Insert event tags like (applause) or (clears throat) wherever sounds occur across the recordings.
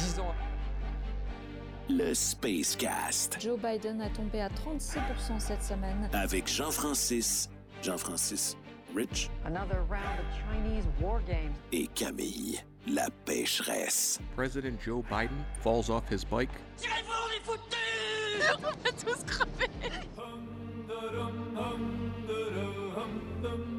10 ans. Le Spacecast. Joe Biden a tombé à 36% cette semaine. Avec Jean-Francis, Jean-Francis Rich Another round of Chinese war games. et Camille, la pécheresse. President Joe Biden falls off his bike. « (laughs)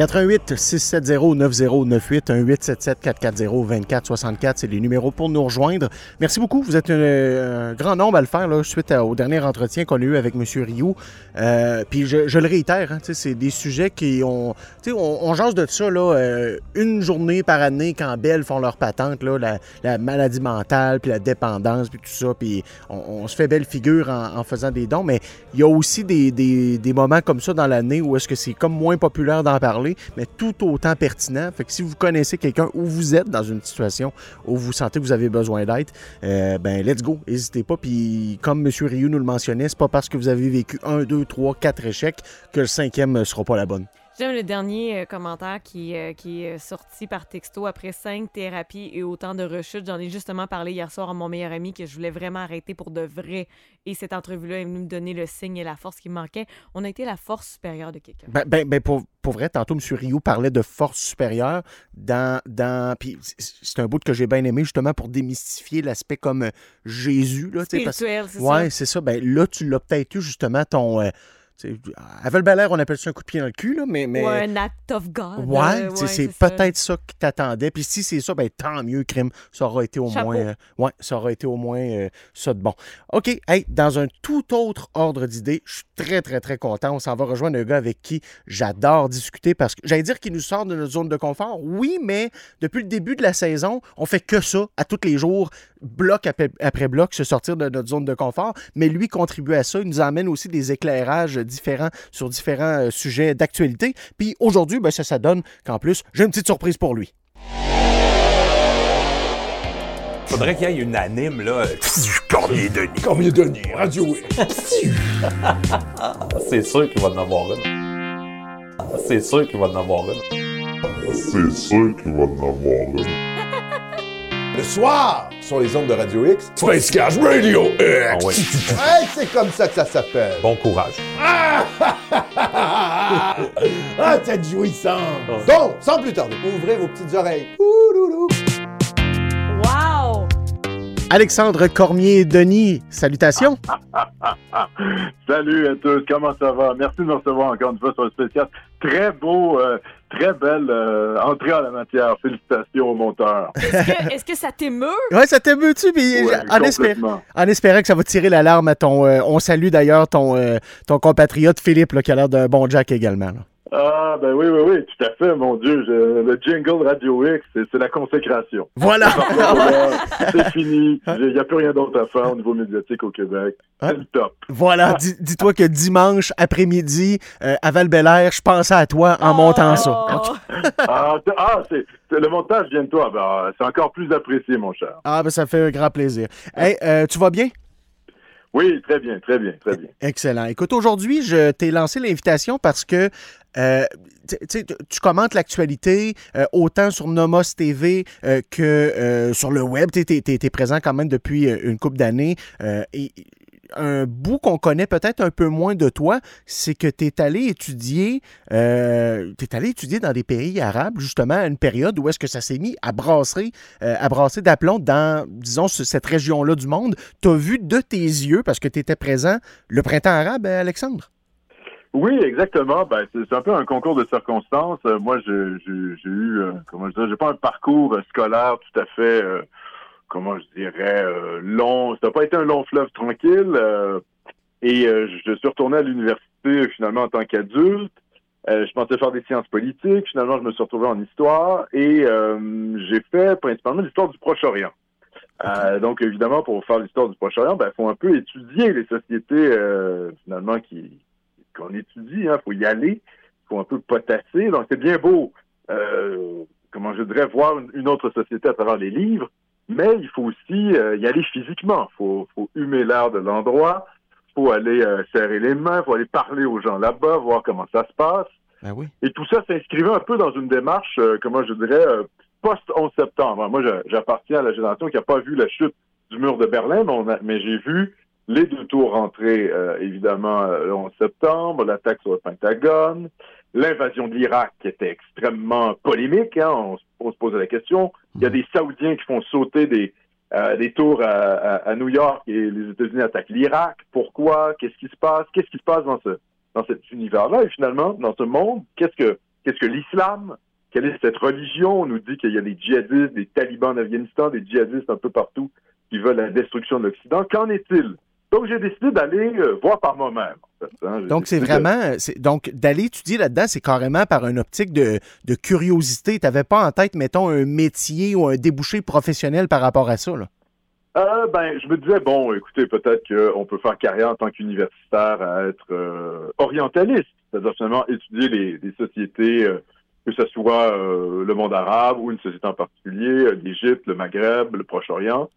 88 670 9098 1 877 440 24 64 c'est les numéros pour nous rejoindre. Merci beaucoup. Vous êtes un, un grand nombre à le faire là, suite au dernier entretien qu'on a eu avec M. Rioux. Euh, puis je, le réitère, hein, c'est des sujets qui ont. On, on de ça là, euh, une journée par année quand Belle font leur patente, là, la, la maladie mentale, puis la dépendance, puis tout ça. Puis on, se fait belle figure en, en faisant des dons, mais il y a aussi des, des- des moments comme ça dans l'année où est-ce que c'est comme moins populaire d'en parler, mais tout autant pertinent. Fait que si vous connaissez quelqu'un ou vous êtes dans une situation où vous sentez que vous avez besoin d'aide, euh, ben let's go, n'hésitez pas. Puis comme M. Rioux nous le mentionnait, c'est pas parce que vous avez vécu un, deux, trois, quatre échecs que le cinquième ne sera pas la bonne. J'aime le dernier euh, commentaire qui, euh, qui est sorti par texto après cinq thérapies et autant de rechutes. J'en ai justement parlé hier soir à mon meilleur ami que je voulais vraiment arrêter pour de vrai. Et cette entrevue-là est venue me donner le signe et la force qui me manquait. On a été la force supérieure de quelqu'un. Ben, ben, ben, pour, pour vrai, tantôt, M. Rioux parlait de force supérieure dans. dans puis c'est- un bout que j'ai bien aimé, justement, pour démystifier l'aspect comme euh, Jésus. Là, Spirituel, c'est Ouais, ça. c'est ça. Ben, là, tu l'as peut-être eu, justement, ton. euh, à val on appelle ça un coup de pied dans le cul, là, mais. mais... Ou un act of God. Ouais, euh, c'est ça. peut-être ça qui t'attendait. Puis si c'est ça, ben tant mieux, crime. Ça aura été au Chapeau. moins. euh, ouais, ça aura été au moins euh, ça de bon. OK, hey, dans un tout autre ordre d'idée, je suis très, très, très content. On s'en va rejoindre un gars avec qui j'adore discuter parce que j'allais dire qu'il nous sort de notre zone de confort. Oui, mais depuis le début de la saison, on fait que ça à tous les jours, bloc après, après bloc, se sortir de notre zone de confort. Mais lui contribue à ça. Il nous amène aussi des éclairages différents sur différents euh, sujets d'actualité. Puis aujourd'hui, ben, ça, ça donne qu'en plus, j'ai une petite surprise pour lui. Faudrait qu'il y ait une anime, là. Cormier Denis. Combien de Radio (laughs) C'est sûr qu'il va en avoir une. C'est sûr qu'il va en avoir une. C'est sûr qu'il va en avoir une. Le soir, sur les ondes de Radio X. Space Cash Radio X. Ah ouais. (laughs) Ouais, c'est comme ça que ça s'appelle. Bon courage. Ah, (laughs) cette jouissance. Donc, sans plus tarder, ouvrez vos petites oreilles. Ouloulou. Wow! Alexandre Cormier-Denis, salutations. (laughs) Salut à tous, comment ça va? Merci de me recevoir encore une fois sur le spécial. Très beau, euh, très belle euh, entrée en la matière. Félicitations au monteur. Est-ce que, est-ce que ça t'émeut? Ouais, ça t'émeut-tu? Ouais, en, espérant, complètement. en espérant que ça va tirer l'alarme à ton. euh, on salue d'ailleurs ton, euh, ton compatriote Philippe, là, qui a l'air d'un bon Jack également. là. Ah, ben oui, oui, oui, tout à fait, mon Dieu. je- le jingle Radio X, c'est c'est la consécration. Voilà! C'est (laughs) fini. Il n'y a plus rien d'autre à faire au niveau médiatique au Québec. C'est le top. voilà, dis- dis-toi que dimanche après-midi, euh, à val je pensais à toi en montant ça. Oh! (laughs) Ah, c'est- ah, c'est- le montage vient de toi. Ben, c'est encore plus apprécié, mon cher. Ah, ben ça fait un grand plaisir. Hey, euh, tu vas bien? Oui, très bien, très bien, très bien. Excellent. Écoute, aujourd'hui, je t'ai lancé l'invitation parce que euh, tu commentes l'actualité euh, autant sur Nomos TV euh, que sur le web. Tu es, présent quand même depuis une couple d'années. Un bout qu'on connaît peut-être un peu moins de toi, c'est que tu es allé étudier, euh, allé étudier dans des pays arabes, justement, à une période où est-ce que ça s'est mis à brasser, euh, à brasser d'aplomb dans, disons, ce- cette région-là du monde. Tu as vu de tes yeux, parce que tu étais présent, le printemps arabe, euh, Alexandre? Oui, exactement. Ben, c'est un peu un concours de circonstances. Moi, j'ai eu, comment je dirais, j'ai pas un parcours scolaire tout à fait, comment je dirais, euh, long. Ça n'a pas été un long fleuve tranquille. euh, et euh, je suis retourné à l'université finalement en tant qu'adulte. Euh, je pensais faire des sciences politiques. Finalement, je me suis retrouvé en histoire et euh, j'ai fait principalement l'histoire du Proche-Orient. Euh, donc, évidemment, pour faire l'histoire du Proche-Orient, il faut un peu étudier les sociétés euh, finalement qui qu'on étudie. Il faut y aller. Il faut un peu potasser. Donc, c'est bien beau, euh, comment je dirais, voir une autre société à travers les livres, mais il faut aussi euh, y aller physiquement. Il faut, faut humer l'air de l'endroit. faut aller euh, serrer les mains, faut aller parler aux gens là-bas, voir comment ça se passe. Ben oui. Et tout ça s'inscrivait un peu dans une démarche, euh, comment je dirais, euh, post-11 septembre. Moi, j'appartiens à la génération qui n'a pas vu la chute du mur de Berlin, mais, on a- mais j'ai vu les deux tours rentrer, euh, évidemment, le 11 septembre, l'attaque sur le Pentagone, l'invasion de l'Irak était extrêmement polémique, hein, on, se- on se posait la question. Il y a des Saoudiens qui font sauter des, euh, des tours à, à- à New York et les États-Unis attaquent l'Irak. Pourquoi? Qu'est-ce qui se passe? Qu'est-ce qui se passe dans ce dans cet univers-là? Et finalement, dans ce monde, qu'est-ce que qu'est-ce que l'islam? Quelle est cette religion? On nous dit qu'il y a des djihadistes, des talibans en Afghanistan, des djihadistes un peu partout qui veulent la destruction de l'Occident. Qu'en est-il? Donc, j'ai décidé d'aller euh, voir par moi-même. Hein. Donc, c'est vraiment. Donc, d'aller étudier là-dedans, c'est carrément par une optique de, de curiosité. Tu n'avais pas en tête, mettons, un métier ou un débouché professionnel par rapport à ça. Là? Euh, ben, je me disais, bon, écoutez, peut-être qu'on peut faire carrière en tant qu'universitaire à être euh, orientaliste, c'est-à-dire finalement étudier les, les sociétés, euh, que ce soit le monde arabe ou une société en particulier, l'Égypte, le Maghreb, le Proche-Orient.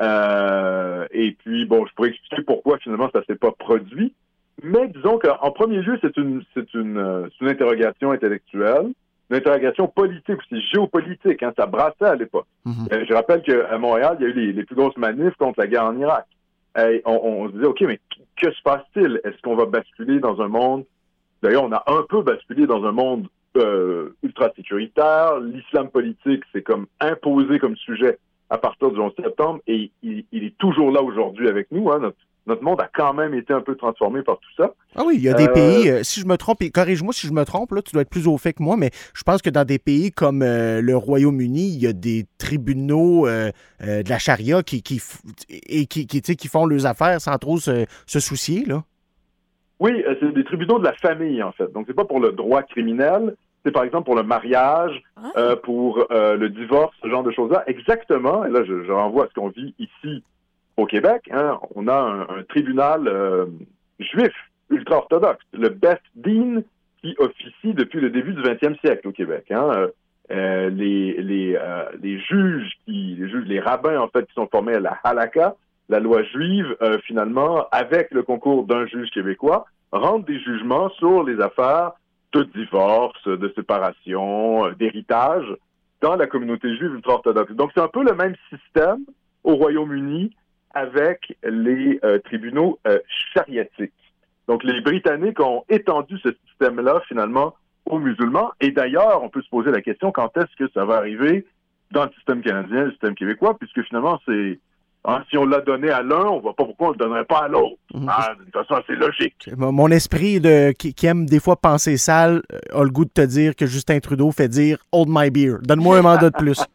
Et puis, bon, je pourrais expliquer pourquoi finalement ça s'est pas produit. Mais disons qu'en premier lieu, c'est une, c'est une, euh, une interrogation intellectuelle, une interrogation politique aussi, géopolitique. Hein, ça brassait à l'époque. Euh, je rappelle qu'à Montréal, il y a eu les, les plus grosses manifs contre la guerre en Irak. Et on, on se disait, OK, mais que se passe-t-il? Est-ce qu'on va basculer dans un monde... D'ailleurs, on a un peu basculé dans un monde euh, ultra-sécuritaire. L'islam politique, c'est comme imposé comme sujet à partir du 11 septembre et il, il est toujours là aujourd'hui avec nous. Hein. Notre, notre monde a quand même été un peu transformé par tout ça. Ah oui, il y a des Euh, pays, euh, si je me trompe, et corrige-moi si je me trompe, là, tu dois être plus au fait que moi, mais je pense que dans des pays comme euh, le Royaume-Uni, il y a des tribunaux euh, euh, de la charia qui, qui, et qui, qui, tu sais, qui font leurs affaires sans trop se, se soucier. Là. Oui, euh, c'est des tribunaux de la famille, en fait. Donc, c'est pas pour le droit criminel, c'est par exemple pour le mariage, euh, pour euh, le divorce, ce genre de choses-là. Exactement. Et là, je, je renvoie à ce qu'on vit ici au Québec. hein. On a un, un tribunal euh, juif ultra-orthodoxe, le Beth Din, qui officie depuis le début du 20e siècle au Québec. hein. Euh, euh, les, juges, qui, les juges, les rabbins en fait, qui sont formés à la halakha, la loi juive, finalement, avec le concours d'un juge québécois, rendent des jugements sur les affaires de divorce, de séparation, d'héritage dans la communauté juive ultra-orthodoxe. Donc, c'est un peu le même système au Royaume-Uni avec les euh, tribunaux euh, chariatiques. Donc, les Britanniques ont étendu ce système-là, finalement, aux musulmans. Et d'ailleurs, on peut se poser la question quand est-ce que ça va arriver dans le système canadien, le système québécois, puisque finalement, c'est hein, si on l'a donné à l'un, on voit pas pourquoi on le donnerait pas à l'autre. Ah, de toute façon, c'est logique. Mon esprit de, qui, qui aime des fois penser sale euh, a le goût de te dire que Justin Trudeau fait dire Hold my beer. Donne-moi un mandat de plus. (laughs)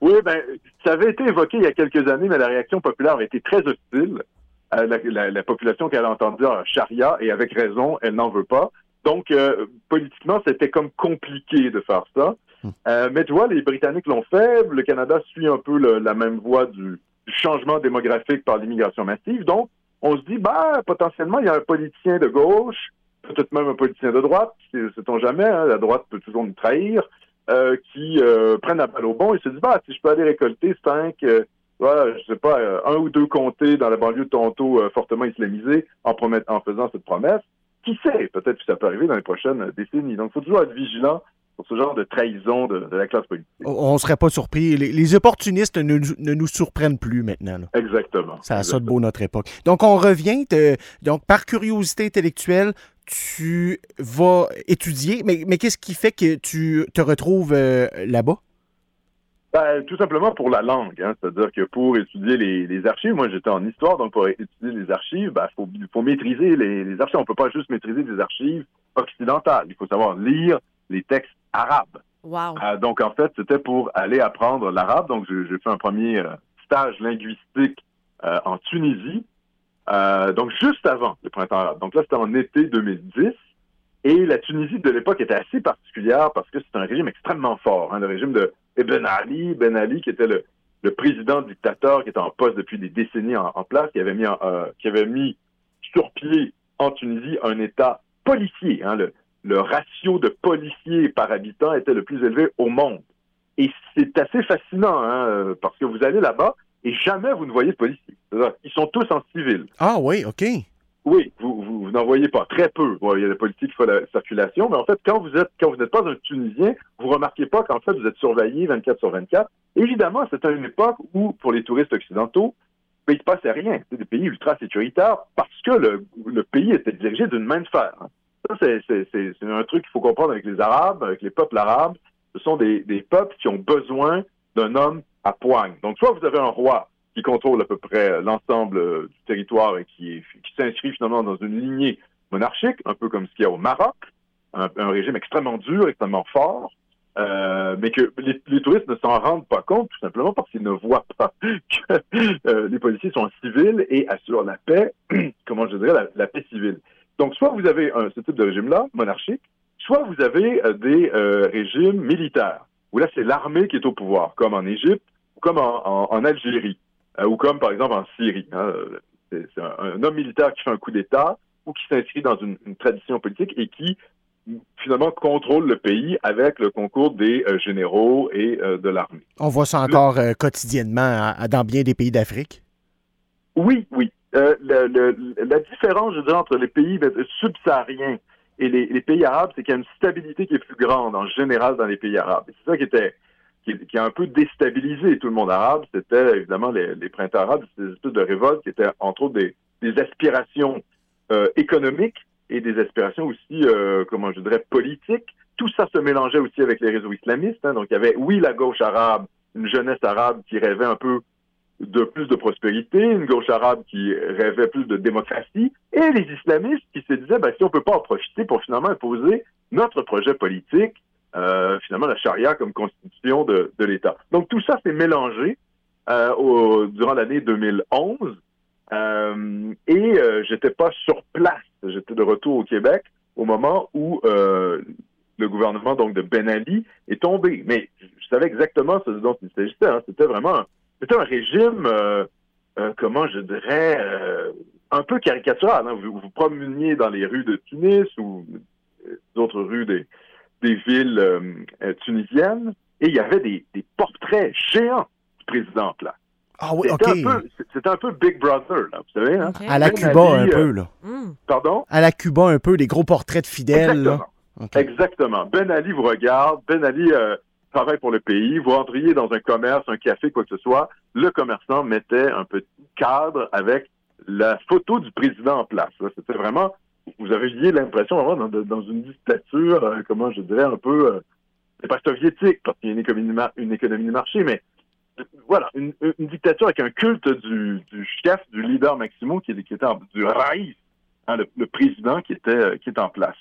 Oui, ben, ça avait été évoqué il y a quelques années, mais la réaction populaire avait été très hostile. Euh, la, la- la population qui a entendu dire charia, et avec raison, elle n'en veut pas. Donc, euh, politiquement, c'était comme compliqué de faire ça. Euh, mais tu vois, les Britanniques l'ont fait. Le Canada suit un peu le- la même voie du changement démographique par l'immigration massive. Donc, on se dit, bah, potentiellement, il y a un politicien de gauche, peut-être même un politicien de droite, sait-on jamais, hein, la droite peut toujours nous trahir, euh, qui euh, prennent la balle au bon et se disent, bah, si je peux aller récolter cinq, euh, voilà, je sais pas, euh, un ou deux comtés dans la banlieue de Toronto euh, fortement islamisés en, en faisant cette promesse, qui sait, peut-être que ça peut arriver dans les prochaines décennies. Donc, il faut toujours être vigilant pour ce genre de trahison de, de la classe politique. On ne serait pas surpris. Les, les opportunistes ne, ne nous surprennent plus maintenant. là. Exactement. Ça a ça de beau notre époque. Donc, on revient. donc, par curiosité intellectuelle, tu vas étudier. Mais, mais qu'est-ce qui fait que tu te retrouves euh, là-bas? Ben, tout simplement pour la langue, hein. c'est-à-dire que pour étudier les, les archives, moi j'étais en histoire, donc pour étudier les archives, il faut, faut maîtriser les, les archives. On peut pas juste maîtriser des archives occidentales. Il faut savoir lire les textes arabes. Wow. Euh, donc en fait, c'était pour aller apprendre l'arabe. Donc j'ai fait un premier euh, stage linguistique euh, en Tunisie, euh, donc juste avant le printemps arabe. Donc là, c'était en été 2010. Et la Tunisie de l'époque était assez particulière parce que c'est un régime extrêmement fort, hein, le régime de Ibn Ali, Ben Ali, qui était le, le président dictateur qui était en poste depuis des décennies en, en place, qui avait mis, en- qui avait mis sur pied en Tunisie un État policier. hein, le, le ratio de policiers par habitant était le plus élevé au monde. Et c'est assez fascinant, hein, euh, parce que vous allez là-bas et jamais vous ne voyez de policiers. Ils sont tous en civil. Ah oui, OK. Oui, vous, vous, vous n'en voyez pas, très peu. Bon, il y a la politique qui fait la circulation, mais en fait, quand vous êtes, quand vous n'êtes pas un Tunisien, vous remarquez pas qu'en fait, vous êtes surveillé 24 sur 24. Évidemment, c'était une époque où, pour les touristes occidentaux, ben, il se passait rien. C'est des pays ultra sécuritaires parce que le, le pays était dirigé d'une main de fer. Ça, c'est- un truc qu'il faut comprendre avec les Arabes, avec les peuples arabes. Ce sont des, peuples qui ont besoin d'un homme à poigne. Donc, soit vous avez un roi qui contrôle à peu près l'ensemble du territoire et qui, s'inscrit finalement dans une lignée monarchique, un peu comme ce qu'il y a au Maroc, un, régime extrêmement dur, extrêmement fort, euh, mais que les, touristes ne s'en rendent pas compte, tout simplement parce qu'ils ne voient pas (laughs) que euh, les policiers sont civils et assurent la paix, (clears throat) comment je dirais, la paix civile. Donc, soit vous avez un- ce type de régime-là, monarchique, soit vous avez euh, des euh, régimes militaires, où là, c'est l'armée qui est au pouvoir, comme en Égypte, ou comme en, en- en Algérie, euh, ou comme, par exemple, en Syrie. hein. C'est c'est un, un homme militaire qui fait un coup d'État ou qui s'inscrit dans une, une tradition politique et qui, finalement, contrôle le pays avec le concours des euh, généraux et euh, de l'armée. On voit ça encore euh, quotidiennement à- à- dans bien des pays d'Afrique? Oui, oui. Euh, le- la différence, je dirais, entre les pays ben, subsahariens et les, pays arabes, c'est qu'il y a une stabilité qui est plus grande en général dans les pays arabes. C'est ça qui a un peu déstabilisé tout le monde arabe. C'était évidemment les, printemps arabes, ces espèces de révoltes qui étaient entre autres des, des aspirations euh, économiques et des aspirations aussi, euh, comment je dirais, politiques. Tout ça se mélangeait aussi avec les réseaux islamistes. hein. Donc il y avait, oui, la gauche arabe, une jeunesse arabe qui rêvait un peu de plus de prospérité, une gauche arabe qui rêvait plus de démocratie, et les islamistes qui se disaient, ben, si on peut pas en profiter pour finalement imposer notre projet politique, euh, finalement la charia comme constitution de, l'État. Donc tout ça s'est mélangé euh, durant l'année 2011, euh, et euh, j'étais pas sur place, j'étais de retour au Québec au moment où le gouvernement donc de Ben Ali est tombé. Mais je savais exactement ce dont il s'agissait. hein. C'était vraiment c'était un régime, euh, euh, comment je dirais, euh, un peu caricatural. hein. Vous vous promeniez dans les rues de Tunis ou d'autres rues des, des villes tunisiennes et il y avait des, des portraits géants du président en place. Ah oui, C'était OK. un peu- C'était un peu Big Brother, là, vous savez. Hein? À la Cuba, un peu, là. Pardon? À la Cuba, un peu, des gros portraits de fidèles. là. Exactement. Ben Ali vous regarde. Ben Ali euh, travaille pour le pays. Vous entriez dans un commerce, un café, quoi que ce soit. Le commerçant mettait un petit cadre avec la photo du président en place. C'était vraiment, vous aviez l'impression vraiment dans, une dictature, euh, comment je dirais, un peu, euh, c'est pas soviétique parce qu'il y a une économie, de marché, mais euh, voilà, une, dictature avec un culte du, du chef, du leader Maximo qui, était en, du raïs, hein, le, président qui était, en place.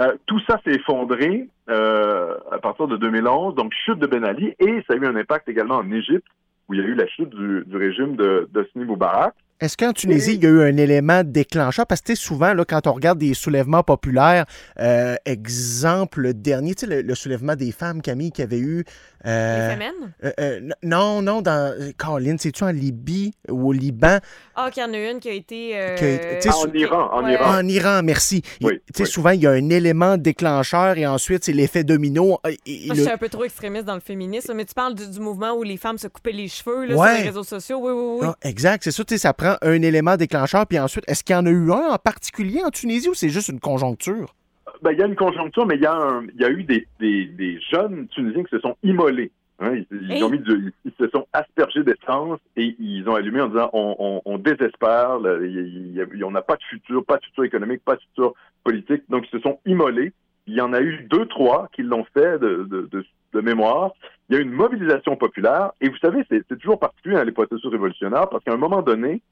Euh, tout ça s'est effondré euh, à partir de 2011, donc chute de Ben Ali, et ça a eu un impact également en Égypte, où il y a eu la chute du, régime de d'Hosni Moubarak. Est-ce qu'en Tunisie, il y a eu un élément déclencheur? Parce que souvent, là, quand on regarde des soulèvements populaires, euh, exemple le dernier, tu sais, le, le soulèvement des femmes, Camille, qui avait eu... euh, Les euh, euh, non, non, dans... euh, Caroline, c'est-tu en Libye ou au Liban? Ah, qu'il y en a une qui a été. euh, qui a été- tu sais, sou- Ouais. En Iran, merci. Tu sais, Souvent, il y a un élément déclencheur et ensuite, c'est l'effet domino. Et- et Moi, le- je suis un peu trop extrémiste dans le féminisme, mais tu parles du, du mouvement où les femmes se coupaient les cheveux là, Ouais. sur les réseaux sociaux. Oui, oui, oui. Ah, exact, c'est ça, tu sais, ça prend un élément déclencheur, puis ensuite, est-ce qu'il y en a eu un en particulier en Tunisie ou c'est juste une conjoncture? Ben, il y a une conjoncture, mais il y a, un- il y a eu des, des, des jeunes Tunisiens qui se sont immolés. hein. Ils, ils Hey. ont mis du- ils se sont aspergés d'essence et ils ont allumé en disant on, on, on désespère, là, il on n'a pas de futur, pas de futur économique, pas de futur politique. Donc ils se sont immolés. Il y en a eu deux, trois qui l'ont fait de, de, de, de mémoire. Il y a eu une mobilisation populaire. Et vous savez, c'est toujours particulier à les processus révolutionnaires parce qu'à un moment donné,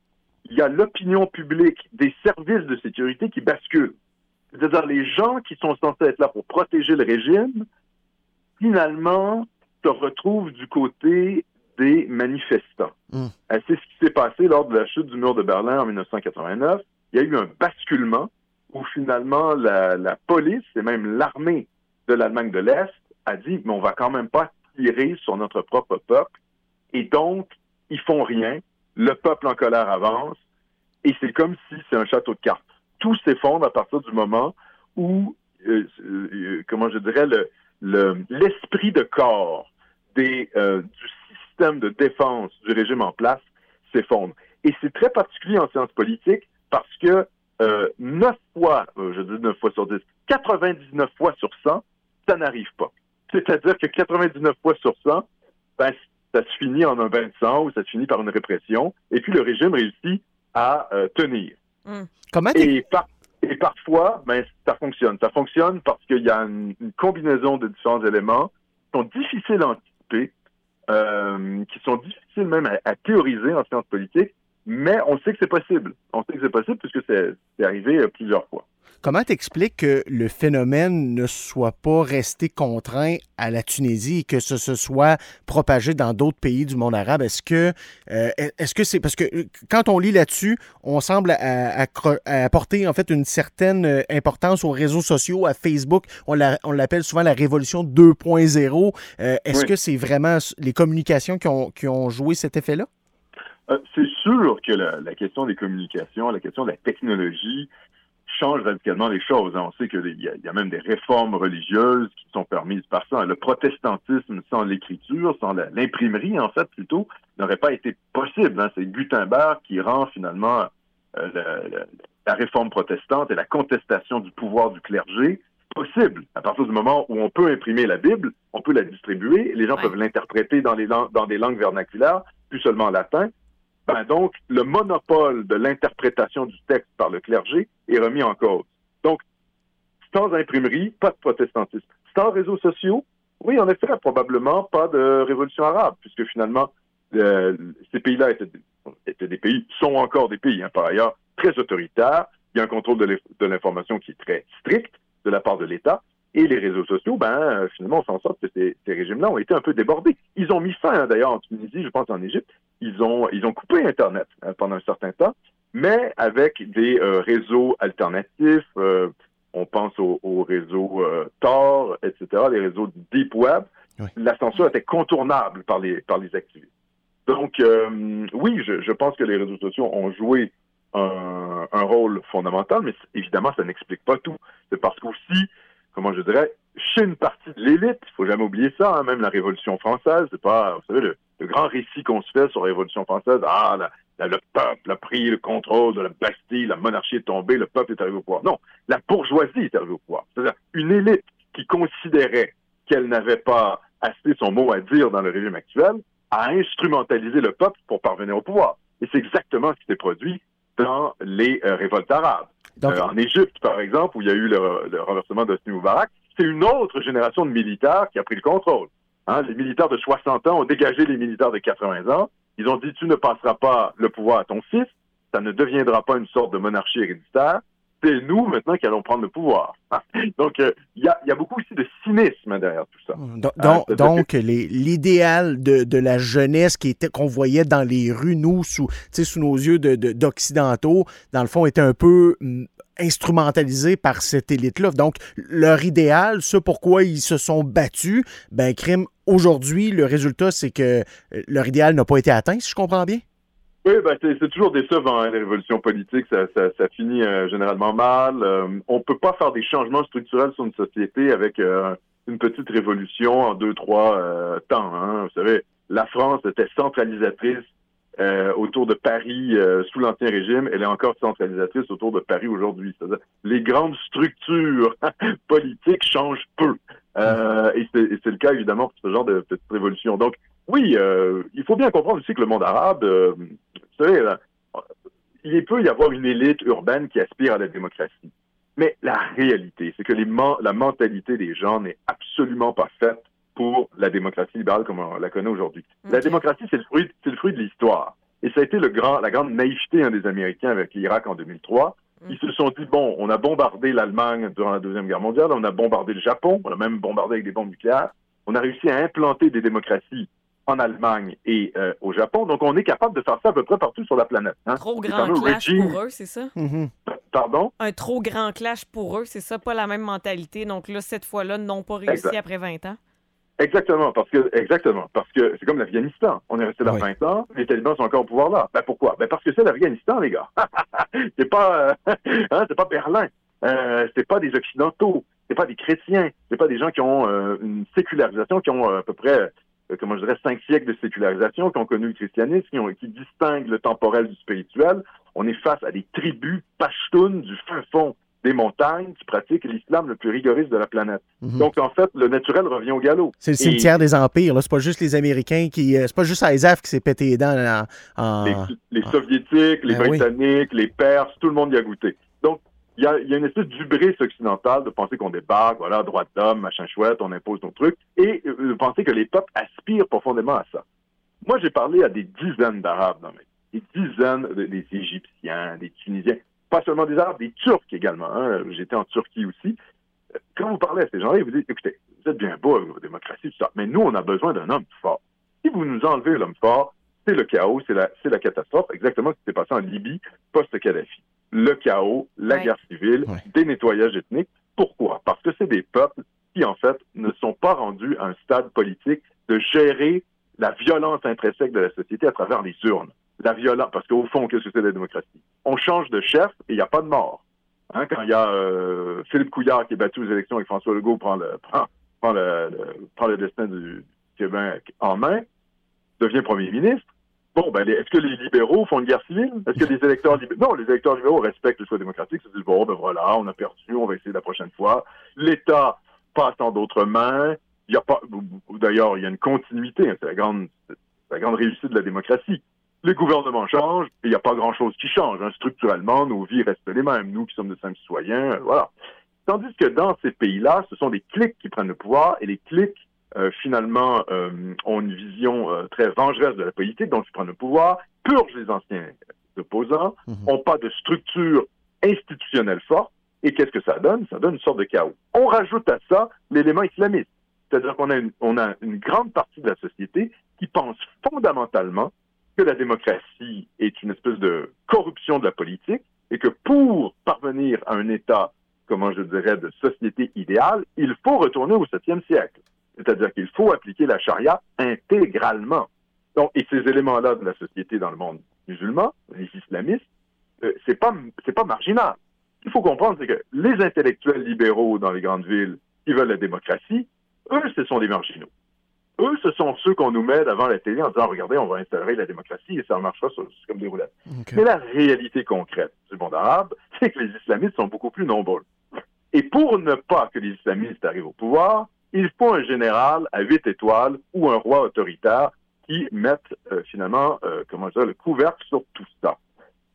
il y a l'opinion publique des services de sécurité qui basculent. C'est-à-dire les gens qui sont censés être là pour protéger le régime, finalement, se retrouvent du côté des manifestants. Hmm. C'est ce qui s'est passé lors de la chute du mur de Berlin en 1989. Il y a eu un basculement où finalement la, la police et même l'armée de l'Allemagne de l'Est a dit mais on va quand même pas tirer sur notre propre peuple et donc ils font rien. Le peuple en colère avance et c'est comme si c'est un château de cartes. Tout s'effondre à partir du moment où, euh, euh, comment je dirais, le- le- l'esprit de corps euh, du système de défense du régime en place s'effondre. Et c'est très particulier en sciences politiques parce que 9 fois, je dis 9 fois sur 10, 99 fois sur 100, ça n'arrive pas. C'est-à-dire que 99 fois sur 100, ben, ça se finit en un bain de sang ou ça se finit par une répression, et puis le régime réussit à euh, tenir. Comment et, par- et parfois, ben, ça fonctionne. Ça fonctionne parce qu'il y a une, une combinaison de différents éléments qui sont difficiles à anticiper, euh, qui sont difficiles même à, à théoriser en sciences politiques, mais on sait que c'est possible. On sait que c'est possible puisque c'est c'est arrivé euh, plusieurs fois. Comment t'expliques que le phénomène ne soit pas resté contraint à la Tunisie et que ce se soit propagé dans d'autres pays du monde arabe? Est-ce que euh, est-ce que c'est parce que euh, quand on lit là-dessus, on semble à- à- accro- à apporter en fait une certaine euh, importance aux réseaux sociaux, à Facebook. On la- on l'appelle souvent la révolution 2.0. Euh, Est-ce Oui. que c'est vraiment les communications qui ont, qui ont joué cet effet-là? Euh, c'est sûr que la, la question des communications, la question de la technologie change radicalement les choses. hein. On sait qu'il y, a- il y a même des réformes religieuses qui sont permises par ça. Le protestantisme sans l'écriture, sans l'imprimerie, en fait, plutôt, n'aurait pas été possible. hein. C'est Gutenberg qui rend finalement euh, la, réforme protestante et la contestation du pouvoir du clergé possible. À partir du moment où on peut imprimer la Bible, on peut la distribuer, les gens peuvent l'interpréter dans, les lang- dans des langues vernaculaires, plus seulement en latin. Ben donc, le monopole de l'interprétation du texte par le clergé est remis en cause. Donc, sans imprimerie, pas de protestantisme. Sans réseaux sociaux, oui, en effet, probablement pas de révolution arabe, puisque finalement, ces pays-là étaient, des pays, sont encore des pays, hein, par ailleurs, très autoritaires. Il y a un contrôle de l'in- de l'information qui est très strict de la part de l'État. Et les réseaux sociaux, ben, euh, finalement, on fait en sorte que ces, ces régimes-là ont été un peu débordés. Ils ont mis fin, hein, d'ailleurs, en Tunisie, je pense en Égypte, ils ont, ils ont coupé Internet hein, pendant un certain temps, mais avec des euh, réseaux alternatifs. euh, on pense aux, aux réseaux euh, Tor, etc., les réseaux Deep Web. La censure était contournable par les, par les activistes. Donc, euh, oui, je, je pense que les réseaux sociaux ont joué un, un rôle fondamental, mais évidemment, ça n'explique pas tout. C'est parce qu'aussi, comment je dirais, chez une partie de l'élite, il faut jamais oublier ça, hein, même la Révolution française, c'est pas, vous savez, le, le grand récit qu'on se fait sur la Révolution française, ah, la- la- le peuple a pris le contrôle de la Bastille, la monarchie est tombée, le peuple est arrivé au pouvoir. Non, la bourgeoisie est arrivée au pouvoir. C'est-à-dire une élite qui considérait qu'elle n'avait pas assez son mot à dire dans le régime actuel, a instrumentalisé le peuple pour parvenir au pouvoir. Et c'est exactement ce qui s'est produit dans les euh, révoltes arabes. Euh, en Égypte, par exemple, où il y a eu le, le renversement d'Hosni Moubarak, c'est une autre génération de militaires qui a pris le contrôle. Hein, les militaires de 60 ans ont dégagé les militaires de 80 ans. Ils ont dit, tu ne passeras pas le pouvoir à ton fils, ça ne deviendra pas une sorte de monarchie héréditaire. C'est nous maintenant qui allons prendre le pouvoir. (laughs) Donc, euh, il y, a, il y a beaucoup aussi de cynisme derrière tout ça. Donc, Hein, donc- l'idéal de, de la jeunesse qui était qu'on voyait dans les rues, nous, sous, sous nos yeux de- de- d'occidentaux, dans le fond, était un peu hum, instrumentalisé par cette élite-là. Donc, leur idéal, ce pourquoi ils se sont battus, ben, crime, aujourd'hui, le résultat, c'est que euh, leur idéal n'a pas été atteint, si je comprends bien? Oui, ben c'est toujours décevant, hein, les révolutions politiques, ça, finit euh, généralement mal. Euh, on peut pas faire des changements structurels sur une société avec une petite révolution en deux, trois temps. Hein. Vous savez, la France était centralisatrice autour de Paris sous l'Ancien Régime, elle est encore centralisatrice autour de Paris aujourd'hui. Les grandes structures (laughs) politiques changent peu. Euh, et c'est le cas évidemment pour ce genre de petite révolution. Donc, oui, euh, il faut bien comprendre aussi que le monde arabe, euh, vous savez, il peut y avoir une élite urbaine qui aspire à la démocratie. Mais la réalité, c'est que les la mentalité des gens n'est absolument pas faite pour la démocratie libérale comme on la connaît aujourd'hui. La démocratie, c'est le fruit, c'est le fruit de l'histoire. Et ça a été le grand, la grande naïveté hein, des Américains avec l'Irak en 2003. Ils se sont dit, bon, on a bombardé l'Allemagne durant la Deuxième Guerre mondiale, on a bombardé le Japon, on a même bombardé avec des bombes nucléaires. On a réussi à implanter des démocraties en Allemagne et euh, au Japon. Donc, on est capable de faire ça à peu près partout sur la planète. hein. Trop grand clash régime- pour eux, c'est ça? Pardon? Un trop grand clash pour eux, c'est ça, pas la même mentalité. Donc là, cette fois-là, n'ont pas réussi Exact. après 20 ans. Exactement, parce que exactement, parce que c'est comme l'Afghanistan. On est resté là 20 ans, les talibans sont encore au pouvoir là. Ben pourquoi? Ben parce que c'est l'Afghanistan, les gars. (laughs) c'est pas, euh, (laughs) hein, c'est pas Berlin. Euh, c'est pas des occidentaux. C'est pas des chrétiens. C'est pas des gens qui ont euh, une sécularisation, qui ont euh, à peu près comment je dirais, cinq siècles de sécularisation qui ont connu le christianisme, qui, ont, qui distinguent le temporel du spirituel. On est face à des tribus pashtunes du fin fond des montagnes qui pratiquent l'islam le plus rigoriste de la planète. Mhm. Donc, en fait, le naturel revient au galop. C'est le Et cimetière des empires, là. C'est pas juste les Américains qui. euh, C'est pas juste Isaac qui s'est pété les dents en. en- les, les Soviétiques, les Ah. Ben oui. Britanniques, les Perses, tout le monde y a goûté. Donc, il y a, il y a une espèce d'ubris occidentale de penser qu'on débarque, voilà, droit d'homme, machin chouette, on impose nos trucs, et euh, de penser que les peuples aspirent profondément à ça. Moi, j'ai parlé à des dizaines d'Arabes dans vie, des dizaines de- des Égyptiens, des Tunisiens, pas seulement des Arabes, des Turcs également. hein. J'étais en Turquie aussi. Quand vous parlez à ces gens-là, ils vous disent, écoutez, vous êtes bien beau avec vos démocraties, tout ça, mais nous, on a besoin d'un homme fort. Si vous nous enlevez l'homme fort, c'est le chaos, c'est la, c'est la catastrophe, exactement ce qui s'est passé en Libye post-Kadhafi. Le chaos, la Ouais. guerre civile, des nettoyages ethniques. Pourquoi? Parce que c'est des peuples qui, en fait, ne sont pas rendus à un stade politique de gérer la violence intrinsèque de la société à travers les urnes. La violence, parce qu'au fond, qu'est-ce que c'est la démocratie? On change de chef et il n'y a pas de mort. Hein, quand il y a euh, Philippe Couillard qui est battu aux élections et François Legault prend le, prend, prend le, prend le destin du Québec en main, devient premier ministre, bon, ben, est-ce que les libéraux font une guerre civile? Est-ce que les électeurs libéraux... Non, les électeurs libéraux respectent le choix démocratique, se disent, bon, ben voilà, on a perdu, on va essayer la prochaine fois. L'État passe en d'autres mains. Il y a pas... D'ailleurs, il y a une continuité, hein, c'est la grande, la grande réussite de la démocratie. Les gouvernements changent et il n'y a pas grand-chose qui change. hein. Structurellement, nos vies restent les mêmes. Nous qui sommes de simples citoyens, euh, voilà. Tandis que dans ces pays-là, ce sont des clics qui prennent le pouvoir et les clics, euh, finalement, euh, ont une vision très vengeresse de la politique, donc ils prennent le pouvoir, purgent les anciens opposants, n'ont pas de structure institutionnelle forte, et qu'est-ce que ça donne? Ça donne une sorte de chaos. On rajoute à ça l'élément islamiste. C'est-à-dire qu'on a une, on a une grande partie de la société qui pense fondamentalement que la démocratie est une espèce de corruption de la politique et que pour parvenir à un État, comment je dirais, de société idéale, il faut retourner au 7e siècle. C'est-à-dire qu'il faut appliquer la charia intégralement. Donc, et ces éléments-là de la société dans le monde musulman, les islamistes, euh, c'est pas c'est pas marginal. Qu'il faut comprendre, c'est que les intellectuels libéraux dans les grandes villes qui veulent la démocratie, eux, ce sont des marginaux. Eux, ce sont ceux qu'on nous met devant la télé en disant, regardez, on va installer la démocratie et ça marchera sur- comme des roulettes. Mais la réalité concrète du monde arabe, (laughs) c'est que les islamistes sont beaucoup plus nombreux. Et pour ne pas que les islamistes arrivent au pouvoir, il faut un général à huit étoiles ou un roi autoritaire qui mette euh, finalement, euh, comment dire, le couvercle sur tout ça.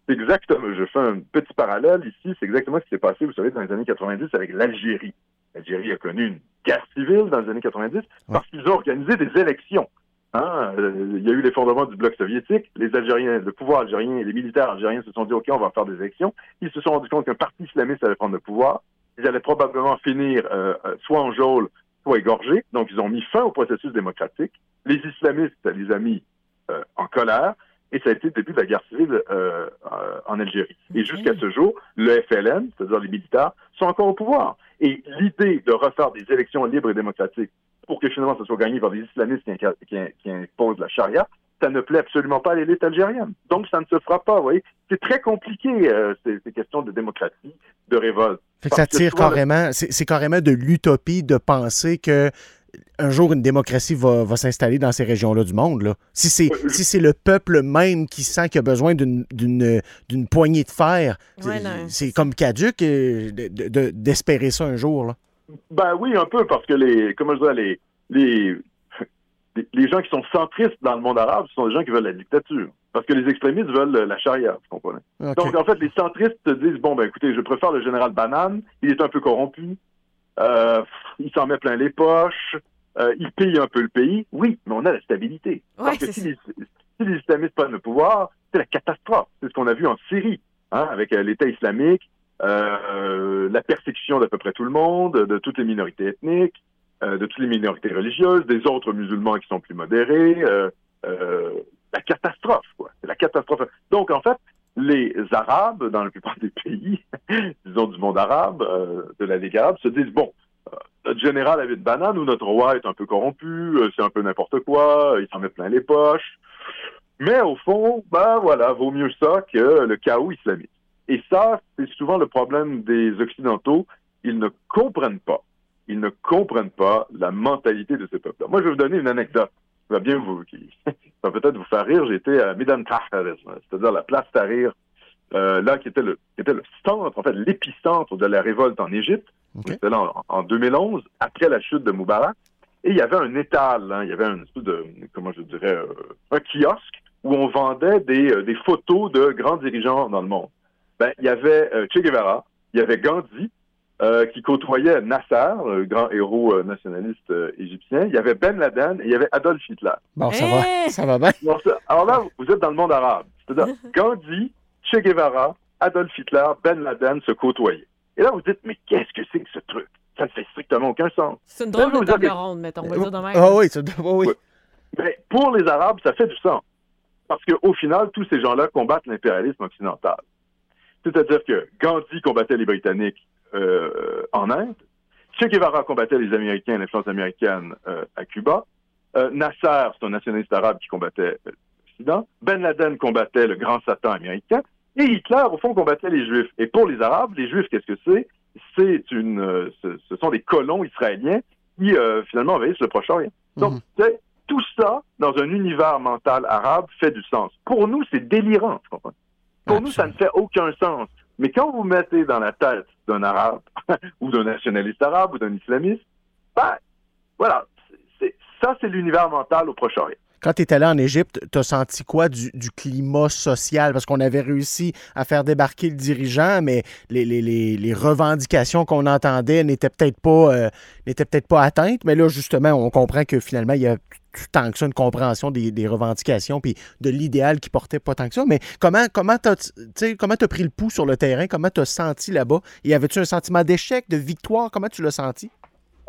C'est exactement, je fais un petit parallèle ici, c'est exactement ce qui s'est passé, vous savez, dans les années 90 avec l'Algérie. L'Algérie a connu une guerre civile dans les années 90 parce qu'ils ont organisé des élections. Hein, euh, il y a eu l'effondrement du bloc soviétique. Les Algériens, le pouvoir algérien et les militaires algériens se sont dit, OK, on va faire des élections. Ils se sont rendus compte qu'un parti islamiste allait prendre le pouvoir. Ils allaient probablement finir euh, euh, soit en geôle, soit égorgés. Donc, ils ont mis fin au processus démocratique. Les islamistes, ça les a mis euh, en colère. Et ça a été le début de la guerre civile euh, euh, en Algérie. Et jusqu'à ce jour, le FLN, c'est-à-dire les militaires, sont encore au pouvoir. Et l'idée de refaire des élections libres et démocratiques pour que finalement ça soit gagné par des islamistes qui, inca- qui, qui imposent la charia, ça ne plaît absolument pas à l'élite algérienne. Donc ça ne se fera pas, vous voyez. C'est très compliqué, euh, ces, ces questions de démocratie, de révolte. Fait que ça tire le- carrément, c'est c'est carrément de l'utopie de penser que un jour une démocratie va, va s'installer dans ces régions-là du monde. Là. Si c'est si c'est le peuple même qui sent qu'il a besoin d'une- poignée de fer, Ouais, c'est- comme caduque euh, de- de- de- d'espérer ça un jour. Là. Ben oui, un peu, parce que les, comment je dirais, les, les, les- les gens qui sont centristes dans le monde arabe, ce sont des gens qui veulent la dictature. Parce que les extrémistes veulent la charia, vous comprenez? Donc, en fait, les centristes se disent, bon, ben écoutez, je préfère le général Banane, il est un peu corrompu, euh, il s'en met plein les poches, euh, il paye un peu le pays. Oui, mais on a la stabilité. Parce que si les, si les islamistes prennent le pouvoir, c'est la catastrophe. C'est ce qu'on a vu en Syrie, hein, avec euh, l'État islamique, euh, la persécution d'à peu près tout le monde, de toutes les minorités ethniques, euh, de toutes les minorités religieuses, des autres musulmans qui sont plus modérés. la catastrophe, quoi. La catastrophe. Donc, en fait, les Arabes, dans la plupart des pays, (laughs) disons du monde arabe, euh, de la Ligue arabe, se disent, bon, euh, notre général avait de banane ou notre roi est un peu corrompu, euh, c'est un peu n'importe quoi, il s'en met plein les poches. Mais au fond, ben voilà, vaut mieux ça que le chaos islamique. Et ça, c'est souvent le problème des Occidentaux. Ils ne comprennent pas. Ils ne comprennent pas la mentalité de ces peuples-là. Moi, je vais vous donner une anecdote. va bien vous, va peut-être vous faire rire, j'étais à Midan Tahrir, c'est-à-dire la place Tahrir, euh, là, qui était le, qui était le centre, en fait, l'épicentre de la révolte en Égypte. C'était là en, en 2011, après la chute de Moubarak. Et il y avait un étal, hein, il y avait un espèce de, comment je dirais, euh, un kiosque où on vendait des, euh, des photos de grands dirigeants dans le monde. Ben, il y avait Che Guevara, il y avait Gandhi, euh, qui côtoyait Nasser, le grand héros euh, nationaliste euh, égyptien. Il y avait Ben Laden et il y avait Adolf Hitler. Bon, ça va, ça va bien. Bon, ça- alors là, vous êtes dans le monde arabe. C'est-à-dire, (laughs) Gandhi, Che Guevara, Adolf Hitler, Ben Laden se côtoyaient. Et là, vous dites, mais qu'est-ce que c'est que ce truc? Ça ne fait strictement aucun sens. C'est une drôle vous de table avez- ronde, mettons, on va dire de même. Ah oui, oui, oui. Mais pour les Arabes, ça fait du sens. Parce qu'au final, tous ces gens-là combattent l'impérialisme occidental. C'est-à-dire que Gandhi combattait les Britanniques euh, en Inde, Che Guevara combattait les Américains, l'influence américaine euh, à Cuba, euh, Nasser, c'est un nationaliste arabe qui combattait euh, l'Occident, Ben Laden combattait le grand Satan américain, et Hitler, au fond, combattait les Juifs. Et pour les Arabes, les Juifs, qu'est-ce que c'est? C'est une, ce, ce sont des colons israéliens qui, finalement, envahissent le Proche-Orient. Donc, c'est- tout ça, dans un univers mental arabe, fait du sens. Pour nous, c'est délirant, tu comprends? Pour nous, ça ne fait aucun sens. Mais quand vous mettez dans la tête d'un arabe, (laughs) ou d'un nationaliste arabe, ou d'un islamiste, ben, voilà, ça, c'est l'univers mental au Proche-Orient. Quand tu es allé en Égypte, tu as senti quoi du, climat social? Parce qu'on avait réussi à faire débarquer le dirigeant, mais les, les- les- les revendications qu'on entendait n'étaient peut-être pas, euh, n'étaient peut-être pas atteintes. Mais là, justement, on comprend que finalement, il y a tant que ça une compréhension des, des revendications puis de l'idéal qui portait pas tant que ça. Mais comment comment t'as comment t'as pris le pouls sur le terrain? Comment t'as senti là-bas? Y avait-tu un sentiment d'échec, de victoire? Comment tu l'as senti?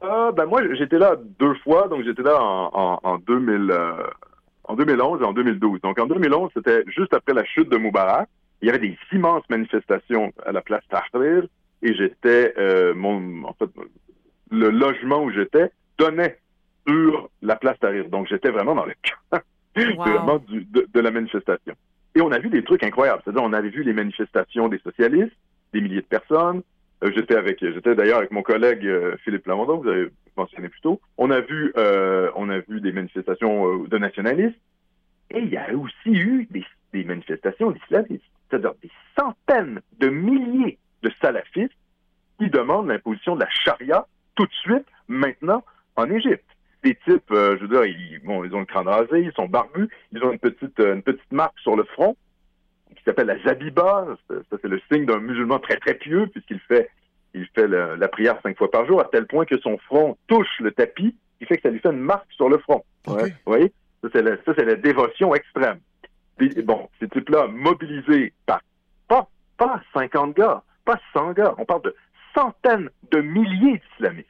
Euh, ben moi, j'étais là deux fois, donc j'étais là en, en, en 2000, euh, en 2011 et en 2012. Donc en 2011, c'était juste après la chute de Moubarak. Il y avait des immenses manifestations à la place Tahrir et j'étais, euh, mon, en fait, le logement où j'étais donnait sur la place Tahrir. Donc j'étais vraiment dans le cœur (laughs) vraiment du- de, de la manifestation. Et on a vu des trucs incroyables. C'est-à-dire, on avait vu les manifestations des socialistes, des milliers de personnes. Euh, j'étais avec, j'étais d'ailleurs avec mon collègue euh, Philippe Lamondon, vous avez mentionné plus tôt. On a vu, euh, on a vu des manifestations de nationalistes. Et il y a aussi eu des, des manifestations d'islamistes. C'est-à-dire des centaines de milliers de salafistes qui demandent l'imposition de la charia tout de suite, maintenant, en Égypte. Des types, euh, je veux dire, ils, bon, ils ont le crâne rasé, ils sont barbus, ils ont une petite, euh, une petite marque sur le front qui s'appelle la zabiba. Ça, c'est le signe d'un musulman très très pieux puisqu'il fait, il fait le- la prière cinq fois par jour à tel point que son front touche le tapis, qui fait que ça lui fait une marque sur le front. Ouais, vous voyez, ça c'est la, ça, c'est la dévotion extrême. Puis, bon, ces types-là mobilisés par pas pas 50 gars, pas 100 gars, on parle de centaines de milliers d'islamistes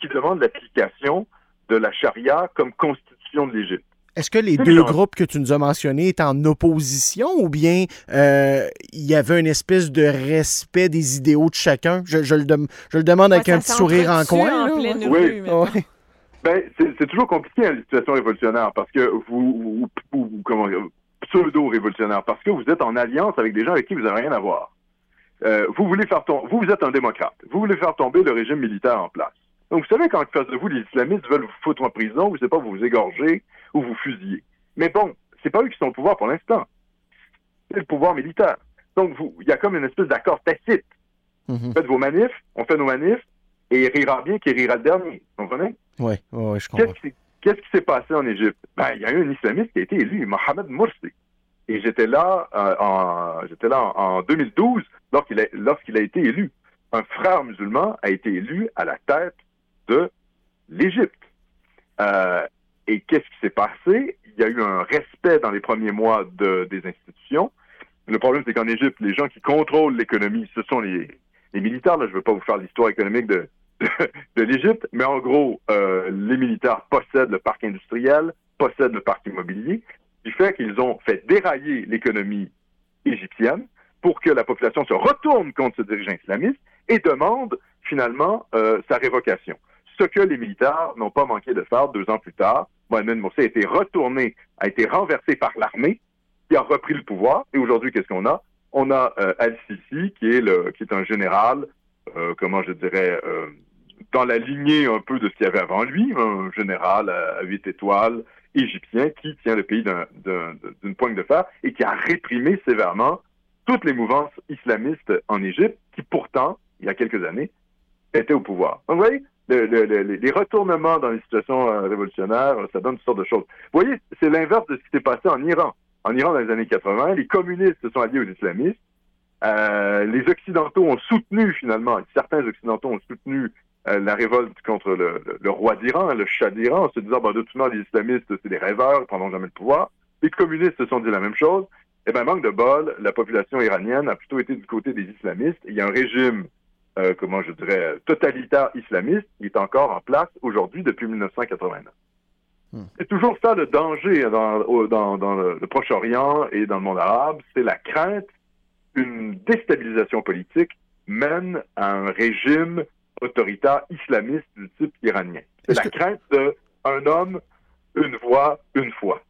qui demandent l'application de la charia comme constitution de l'Égypte. Est-ce que les deux groupes que tu nous as mentionnés étaient en opposition ou bien euh, il y avait une espèce de respect des idéaux de chacun? Je, je le, dem- je le demande avec un petit sourire en coin. en là, ouais. Ouais. Ben, c'est toujours compliqué hein, les situations révolutionnaires parce que vous, vous, vous- comment dire, pseudo-révolutionnaires parce que vous êtes en alliance avec des gens avec qui vous n'avez rien à voir. Euh, vous voulez faire tomber, vous, vous êtes un démocrate. Vous voulez faire tomber le régime militaire en place. Donc, vous savez, quand face de vous, les islamistes veulent vous foutre en prison, vous savez pas, vous vous égorger ou vous fusiller. Mais bon, c'est pas eux qui sont au pouvoir pour l'instant. C'est le pouvoir militaire. Donc, il y a comme une espèce d'accord tacite. Mhm. Faites vos manifs, on fait nos manifs, et il rira bien qui rira le dernier. Vous comprenez? Ouais, ouais, je comprends. Qu'est-ce qui, s'est passé en Égypte? Ben, il y a eu un islamiste qui a été élu, Mohamed Morsi. Et j'étais là, euh, en, j'étais là en, en 2012 lorsqu'il a, lorsqu'il a été élu. Un frère musulman a été élu à la tête de l'Égypte. Euh, et qu'est-ce qui s'est passé? Il y a eu un respect dans les premiers mois de- des institutions. Le problème, c'est qu'en Égypte, les gens qui contrôlent l'économie, ce sont les, militaires. Là, je ne veux pas vous faire l'histoire économique de, l'Égypte, mais en gros, euh, les militaires possèdent le parc industriel, possèdent le parc immobilier, du fait qu'ils ont fait dérailler l'économie égyptienne pour que la population se retourne contre ce dirigeant islamiste et demande finalement euh, sa révocation. Ce que les militaires n'ont pas manqué de faire deux ans plus tard. Mohamed Morsi a été retourné, a été renversé par l'armée qui a repris le pouvoir. Et aujourd'hui, qu'est-ce qu'on a? On a euh, Al-Sisi, qui est, un général, euh, comment je dirais, euh, dans la lignée un peu de ce qu'il y avait avant lui, un général à, huit étoiles, égyptien qui tient le pays d'un- d'un- d'une poigne de fer et qui a réprimé sévèrement toutes les mouvances islamistes en Égypte qui pourtant, il y a quelques années, étaient au pouvoir. Donc vous voyez, le- le- le- les retournements dans les situations euh, révolutionnaires, ça donne toutes sortes de choses. Vous voyez, c'est l'inverse de ce qui s'est passé en Iran. En Iran, dans les années 80, les communistes se sont alliés aux islamistes. Euh, les Occidentaux ont soutenu, finalement, certains Occidentaux ont soutenu euh, la révolte contre le, roi d'Iran, le Shah d'Iran, en se disant, ben, de toute manière, les islamistes, c'est des rêveurs, ils prendront jamais le pouvoir. Les communistes se sont dit la même chose. Eh bien, manque de bol, la population iranienne a plutôt été du côté des islamistes. Il y a un régime, euh, comment je dirais, totalitaire islamiste qui est encore en place aujourd'hui depuis 1989. C'est toujours ça le danger dans, au- dans- dans le, le Proche-Orient et dans le monde arabe, c'est la crainte qu'une déstabilisation politique mène à un régime autoritaire islamiste du type iranien. C'est la crainte de un homme, une voix, une foi.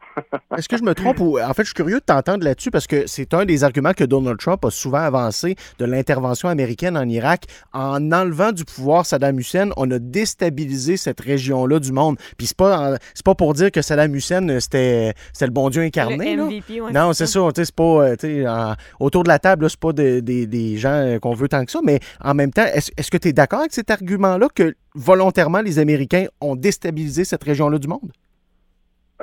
Est-ce que je me trompe ou en fait je suis curieux de t'entendre là-dessus parce que c'est un des arguments que Donald Trump a souvent avancé de l'intervention américaine en Irak en enlevant du pouvoir Saddam Hussein, on a déstabilisé cette région-là du monde. Puis c'est pas en- c'est pas pour dire que Saddam Hussein euh, c'était le bon Dieu incarné Le là. MVP, ouais, non, c'est ça, c'est pas euh, en- autour de la table c'est pas de- des- des gens euh, qu'on veut tant que ça, mais en même temps, est-ce est-ce que tu es d'accord avec cet argument-là que volontairement les Américains ont déstabilisé cette région-là du monde?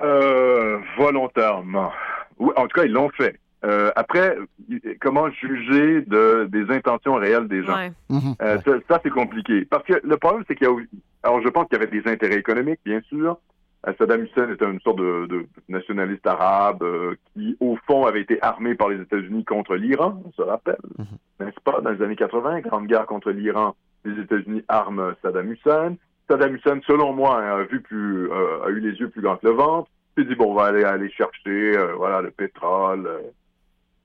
Euh, volontairement. Oui, en tout cas, ils l'ont fait. Euh, après, comment juger de, des intentions réelles des gens? Ouais. Euh, ça, ça, c'est compliqué. Parce que le problème, c'est qu'il y a... Alors, je pense qu'il y avait des intérêts économiques, bien sûr. Euh, Saddam Hussein était une sorte de, de nationaliste arabe euh, qui, au fond, avait été armé par les États-Unis contre l'Iran, on se rappelle, n'est-ce pas, dans les années 80, grande guerre contre l'Iran, les États-Unis arment Saddam Hussein. Saddam Hussein, selon moi, hein, euh, a eu les yeux plus grands que le ventre. Il s'est dit bon, on va aller chercher, euh, le pétrole euh,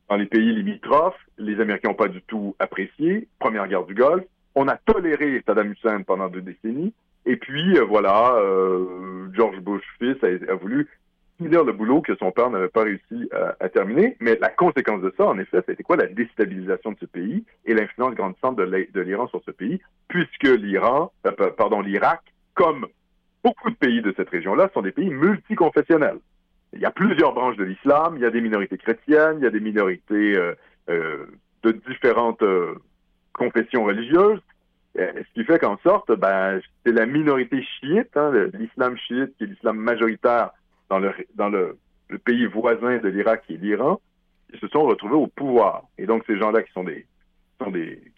dans les pays limitrophes. Les Américains n'ont pas du tout apprécié. Première guerre du Golfe. On a toléré Saddam Hussein pendant deux décennies. Et puis voilà, George Bush fils a voulu finir le boulot que son père n'avait pas réussi à, à terminer. Mais la conséquence de ça, en effet, c'était quoi? La déstabilisation de ce pays et l'influence grandissante de l'I- de l'Iran sur ce pays, puisque l'Iran, euh, pa- pardon, l'Irak, comme beaucoup de pays de cette région-là, sont des pays multiconfessionnels. Il y a plusieurs branches de l'islam, il y a des minorités chrétiennes, il y a des minorités euh, euh, de différentes euh, confessions religieuses, euh, ce qui fait qu'en sorte, ben, c'est la minorité chiite, hein, l'islam chiite, qui est l'islam majoritaire dans le, pays voisin de l'Irak, qui est l'Iran, qui se sont retrouvés au pouvoir. Et donc, ces gens-là qui sont des,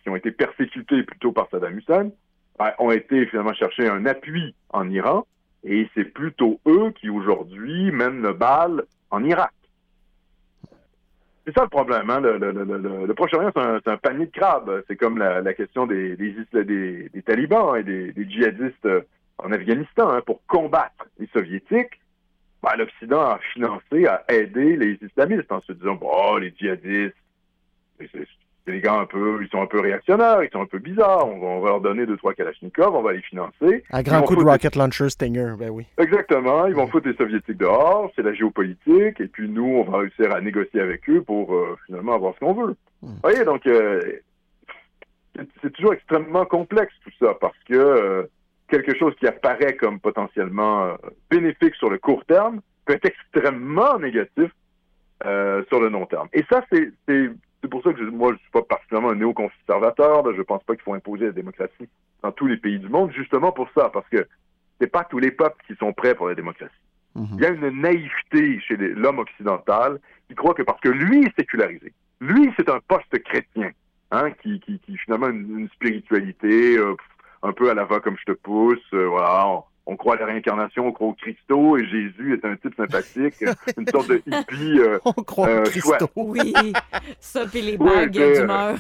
qui ont été persécutés plutôt par Saddam Hussein, ben, ont été finalement chercher un appui en Iran, et c'est plutôt eux qui aujourd'hui mènent le bal en Irak. C'est ça le problème. Hein? Le, le, le, Proche-Orient, c'est un, panier de crabes. C'est comme la, question des, des, des- talibans et des, djihadistes en Afghanistan. hein. Pour combattre les soviétiques, ben, l'Occident a financé, a aidé les islamistes en se disant, bon, les djihadistes, c'est- des gars un peu, ils sont un peu réactionnaires, ils sont un peu bizarres, on va, on va leur donner deux, trois Kalachnikov, on va les financer. À grand coup de rocket launcher Stinger, ben oui. Exactement, ils vont foutre les soviétiques dehors, c'est la géopolitique, et puis nous, on va réussir à négocier avec eux pour euh, finalement avoir ce qu'on veut. Vous voyez, donc, euh, c'est- c'est toujours extrêmement complexe tout ça, parce que euh, quelque chose qui apparaît comme potentiellement euh, bénéfique sur le court terme peut être extrêmement négatif euh, sur le long terme. Et ça, c'est c'est- c'est pour ça que je- moi, je suis pas particulièrement un néoconservateur. là. Je pense pas qu'il faut imposer la démocratie dans tous les pays du monde, justement pour ça, parce que c'est pas tous les peuples qui sont prêts pour la démocratie. Il y a une naïveté chez les- l'homme occidental qui croit que parce que lui est sécularisé, lui c'est un poste chrétien, hein, qui, qui, qui finalement une, une spiritualité euh, un peu à la va comme je te pousse, euh, voilà, on, on croit à la réincarnation, on croit au Christo et Jésus est un type sympathique, (laughs) une sorte de hippie. euh, (laughs) on croit euh, au Christo. chouette. Oui, (laughs) ça, puis les bagues d'humeur.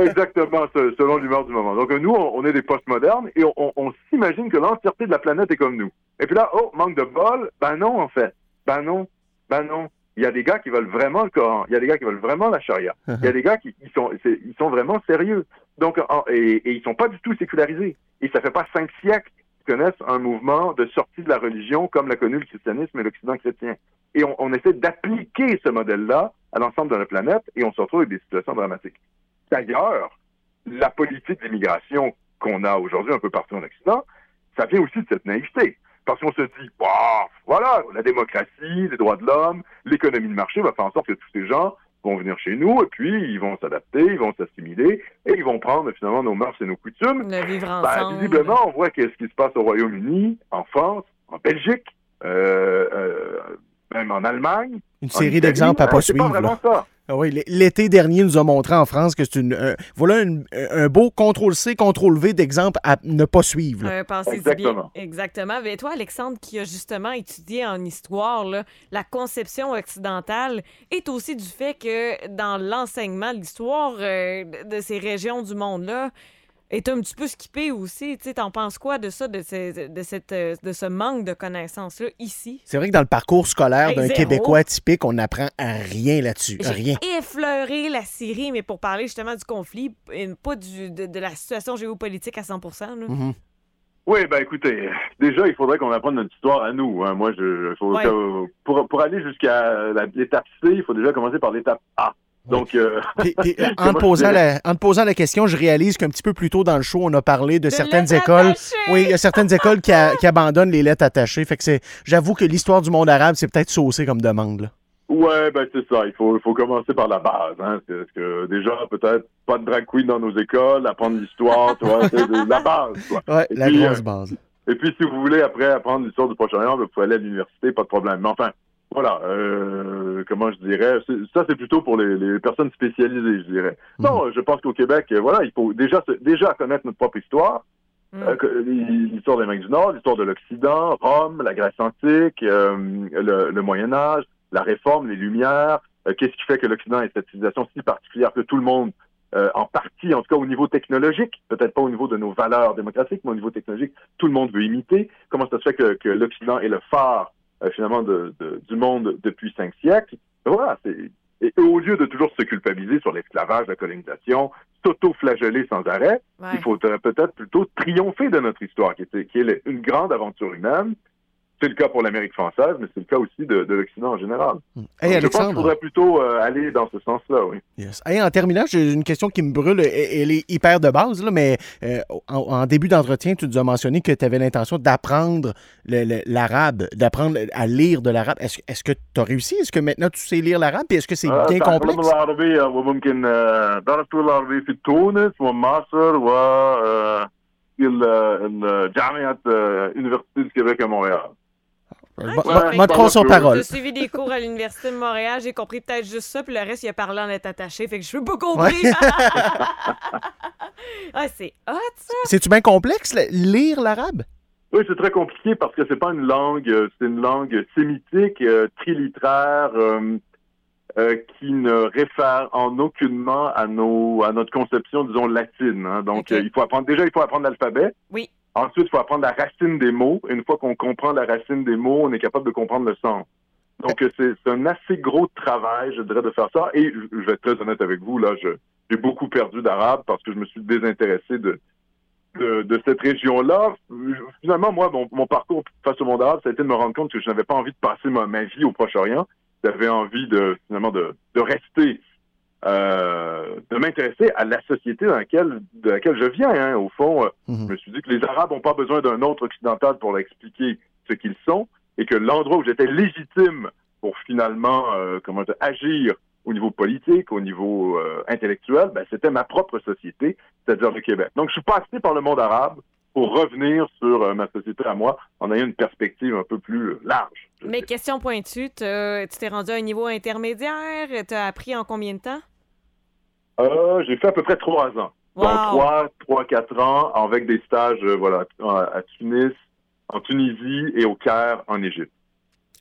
Exactement, se- selon l'humeur du moment. Donc nous, on, on est des postmodernes et on, on- on s'imagine que l'entièreté de la planète est comme nous. Et puis là, oh, manque de bol, ben non en fait. Ben non, ben non. Il y a des gars qui veulent vraiment le Coran, il y a des gars qui veulent vraiment la charia, il y a des gars qui ils sont, c'est- ils sont vraiment sérieux. Donc, et, et ils sont pas du tout sécularisés. Et ça fait pas cinq siècles qu'ils connaissent un mouvement de sortie de la religion comme l'a connu le christianisme et l'Occident chrétien. Et on, on essaie d'appliquer ce modèle-là à l'ensemble de la planète et on se retrouve avec des situations dramatiques. D'ailleurs, la politique d'immigration qu'on a aujourd'hui un peu partout en Occident, ça vient aussi de cette naïveté. parce qu'on se dit, Bah, voilà, la démocratie, les droits de l'homme, l'économie de marché va faire en sorte que tous ces gens vont venir chez nous et puis ils vont s'adapter, ils vont s'assimiler et ils vont prendre finalement nos mœurs et nos coutumes. Le vivre Ben, ensemble. visiblement, on voit qu'est-ce qui se passe au Royaume-Uni, en France, en Belgique, euh, euh, même en Allemagne. Une série d'exemples à Ben, pas C'est pas suivre, vraiment là. ça. Ah oui, l'été dernier nous a montré en France que c'est une. un- voilà une- un beau contrôle-C, contrôle-V d'exemples à ne pas suivre. là. Pensez-y Exactement. bien. Exactement. Mais toi, Alexandre, qui a justement étudié en histoire, là, la conception occidentale est aussi du fait que dans l'enseignement, l'histoire euh, de ces régions du monde-là est un petit peu skippée aussi. Tu sais, t'en penses quoi de ça, de, de, cette, euh, de ce manque de connaissances-là ici? C'est vrai que dans le parcours scolaire Hey, d'un. Québécois typique, on n'apprend à rien là-dessus. Rien. effleuré la Syrie, mais pour parler justement du conflit, et pas du, de, de la situation géopolitique à 100 là. Mhm. Oui, ben écoutez, déjà, il faudrait qu'on apprenne notre histoire à nous. hein. Moi, je, faut Ouais. pour, pour aller jusqu'à l'étape C, il faut déjà commencer par l'étape A. Donc, euh, (laughs) (laughs) en, te posant la, en te posant la question, je réalise qu'un petit peu plus tôt dans le show, on a parlé de, De certaines écoles. attachées! Oui, il y a certaines écoles qui, a- qui abandonnent les lettres attachées. Fait que c'est, j'avoue que l'histoire du monde arabe, c'est peut-être saucé comme demande. là. ouais, ben c'est ça. Il faut, il faut commencer par la base. Hein. Parce que déjà, peut-être pas de drag queen dans nos écoles, apprendre l'histoire, tu vois, c'est de- la base. Quoi. Ouais, Et la puis, grosse euh, base. Et puis, si vous voulez après apprendre l'histoire du Proche-Orient, vous pouvez aller à l'université, pas de problème. Mais enfin, voilà, euh, comment je dirais, ça c'est plutôt pour les, les personnes spécialisées, je dirais. Non, je pense qu'au Québec, euh, voilà, il faut déjà se- déjà connaître notre propre histoire, Mm. euh, l'histoire des Amériques du Nord, l'histoire de l'Occident, Rome, la Grèce antique, euh, le, le Moyen Âge, la Réforme, les Lumières. Qu'est-ce qui fait que l'Occident est cette civilisation si particulière que tout le monde en partie, en tout cas au niveau technologique, peut-être pas au niveau de nos valeurs démocratiques, mais au niveau technologique, tout le monde veut imiter. Comment ça se fait que, que l'Occident est le phare finalement de, de- du monde depuis cinq siècles Voilà. c'est- Et au lieu de toujours se culpabiliser sur l'esclavage, la colonisation, s'auto-flageller sans arrêt, Ouais. il faut euh, peut-être plutôt triompher de notre histoire, qui, est une grande aventure humaine. C'est le cas pour l'Amérique française, mais c'est le cas aussi de, de l'Occident en général. Hey, Donc, je pense qu'il Alexandre. faudrait plutôt euh, aller dans ce sens-là, oui. Yes. Hey, en terminant, j'ai une question qui me brûle. Elle, elle est hyper de base, là, mais euh, en, en début d'entretien, tu nous as mentionné que tu avais l'intention d'apprendre le- le- l'arabe, d'apprendre à lire de l'arabe. Est-ce est-ce que tu as réussi? Est-ce que maintenant tu sais lire l'arabe? Puis est-ce que c'est آه، bien تعلم complexe? العربية وممكن آه، درست العربية في تونس ومصر و آه، في ال- ال- جامعة آه، Université du Québec à Montréal. Va te parole. J'ai suivi des cours à l'Université de Montréal, j'ai compris peut-être juste ça, puis le reste, il a parlé en être attaché, fait que je veux pas compris. ah, (laughs) c'est hot, ça! C'est-tu bien complexe, lire l'arabe? Oui, c'est très compliqué parce que c'est pas une langue, euh, c'est une langue sémitique, euh, trilittéraire, euh, euh, qui ne réfère en aucunement à nos, à notre conception, disons latine. hein. Donc, euh, il faut apprendre déjà, il faut apprendre l'alphabet. Oui. Ensuite, il faut apprendre la racine des mots. Une fois qu'on comprend la racine des mots, on est capable de comprendre le sens. Donc, c'est un assez gros travail, je dirais, de faire ça. Et je je vais être très honnête avec vous, là, j'ai beaucoup perdu d'arabe parce que je me suis désintéressé de, de, de cette région-là. Finalement, moi, mon, mon parcours face au monde arabe, ça a été de me rendre compte que je n'avais pas envie de passer ma, ma vie au Proche-Orient. J'avais envie de, finalement, de, de rester, euh, de m'intéresser à la société dans laquelle, de laquelle je viens. hein. Au fond, euh, Mhm. je me suis dit que les Arabes n'ont pas besoin d'un autre occidental pour expliquer ce qu'ils sont et que l'endroit où j'étais légitime pour finalement, euh, comment dire, agir au niveau politique, au niveau euh, intellectuel, ben, c'était ma propre société, c'est-à-dire le Québec. Donc, je suis passé par le monde arabe pour revenir sur euh, ma société à moi en ayant une perspective un peu plus large. Mais sais. question pointue, tu t'es rendu à un niveau intermédiaire, t'as appris en combien de temps? Euh, j'ai fait à peu près trois ans. Wow. Donc, trois, trois, quatre ans avec des stages, euh, voilà, à Tunis, en Tunisie et au Caire, en Égypte.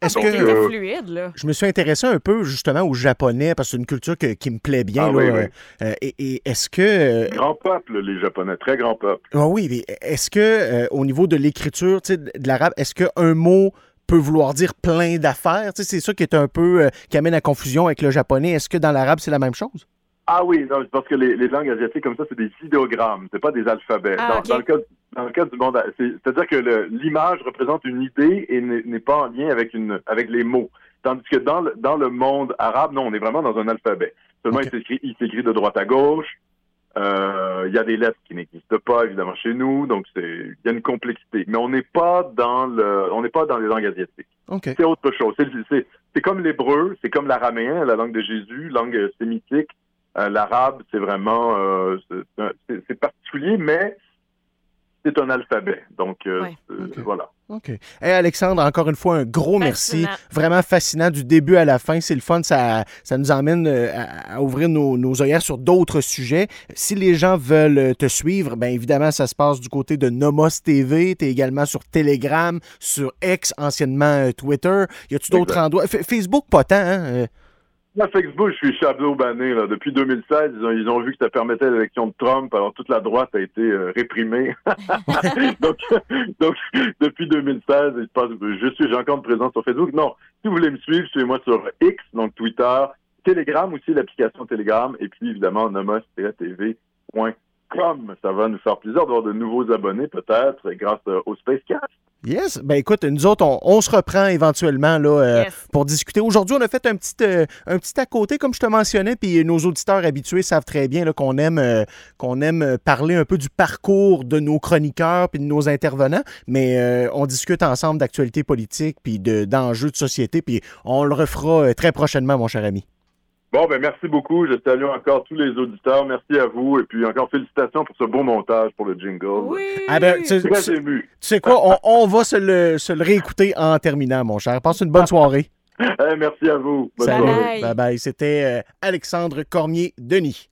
Est-ce Donc, que. Euh, fluide, là. Je me suis intéressé un peu justement au japonais parce que c'est une culture que- qui me plaît bien. Ah là, oui, oui. euh, et et est-ce que. euh, Grand peuple, les Japonais, très grand peuple. ah oui, mais est-ce que euh, au niveau de l'écriture tu sais, de l'arabe, est-ce qu'un mot peut vouloir dire plein d'affaires? Tu sais, C'est ça qui est un peu. euh, qui amène à confusion avec le japonais. Est-ce que dans l'arabe, c'est la même chose? Ah oui, non, parce que les, les langues asiatiques comme ça, c'est des idéogrammes, c'est pas des alphabets. Ah, dans, le cas, dans le cas du monde, c'est- c'est-à-dire que l'image représente une idée et n'est pas en lien avec une avec les mots. Tandis que dans le, dans le monde arabe, non, on est vraiment dans un alphabet. Seulement, Ok. il s'écrit de droite à gauche. Euh, Il y a des lettres qui n'existent pas évidemment chez nous, donc il y a une complexité. Mais on n'est pas dans le, on n'est pas dans les langues asiatiques. C'est autre chose. C'est- C'est c'est comme l'hébreu, c'est comme l'araméen, la langue de Jésus, langue sémitique. Euh, L'arabe, c'est vraiment euh, c'est- particulier, mais c'est un alphabet. Donc euh, Ouais. voilà. OK. Hey, Alexandre, encore une fois, un gros merci. Fascinant. Vraiment fascinant du début à la fin. C'est le fun. Ça, ça nous emmène à, à ouvrir nos, nos œillères sur d'autres sujets. Si les gens veulent te suivre, bien évidemment, ça se passe du côté de Nomos TV. Tu es également sur Telegram, sur X, anciennement Twitter. Y a-tu d'autres endroits? F- Facebook, pas tant, hein? Moi, Facebook, je suis Chabot banné là. depuis 2016. Ils ont, ils ont vu que ça permettait l'élection de Trump, alors toute la droite a été euh, réprimée. (laughs) donc, donc, depuis 2016, il se passe- je suis, encore une présence sur Facebook. Non, si vous voulez me suivre, suivez-moi sur X, donc Twitter, Telegram aussi, l'application Telegram, et puis évidemment nomos-tv.com. Ça va nous faire plaisir d'avoir de nouveaux abonnés, peut-être, grâce euh, au Spacecast. Yes. Ben écoute, nous autres, on, on se reprend éventuellement là, euh, Yes. pour discuter. Aujourd'hui, on a fait un petit, euh, un petit à côté, comme je te mentionnais, puis nos auditeurs habitués savent très bien là, qu'on aime, euh, qu'on aime parler un peu du parcours de nos chroniqueurs puis de nos intervenants, mais on discute ensemble d'actualités politiques puis de, d'enjeux de société, puis on le refera très prochainement, mon cher ami. Bon, ben merci beaucoup. Je salue encore tous les auditeurs. Merci à vous. Et puis encore félicitations pour ce beau montage pour le jingle. Oui! Ah ben, tu, tu- ému. tu sais quoi, on, on va se le, se le réécouter en terminant, mon cher. Passe une bonne (laughs) soirée. Eh, merci à vous. Bonne Salut. soirée. Bye. Bye bye. C'était euh, Alexandre Cormier-Denis.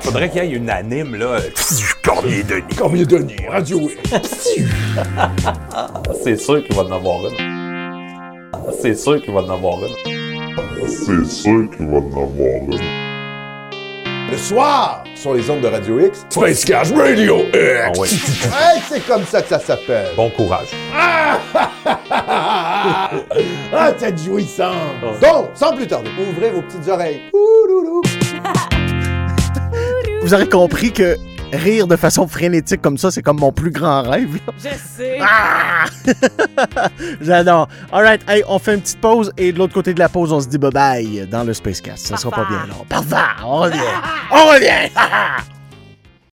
Faudrait qu'il y ait une anime, là. Cormier Denis. Cormier Denis, Radio (laughs) C'est sûr qu'il va en avoir une. C'est sûr qu'il va en avoir une. C'est sûr qu'il va en avoir une. Le soir, sur les ondes de Radio X. Space Cash Radio Ah X. ouais. (laughs) Hey, c'est comme ça que ça s'appelle. Bon courage. (laughs) Ah, cette jouissance! Donc, sans plus tarder, ouvrez vos petites oreilles. (laughs) Vous aurez compris que rire de façon frénétique comme ça, c'est comme mon plus grand rêve. là. Je sais. Ah! (laughs) J'adore. All right, hey, on fait une petite pause et de l'autre côté de la pause, on se dit bye bye dans le Spacecast. Ça sera pas Parfait. bien long. Parfait, on revient. On revient. (laughs)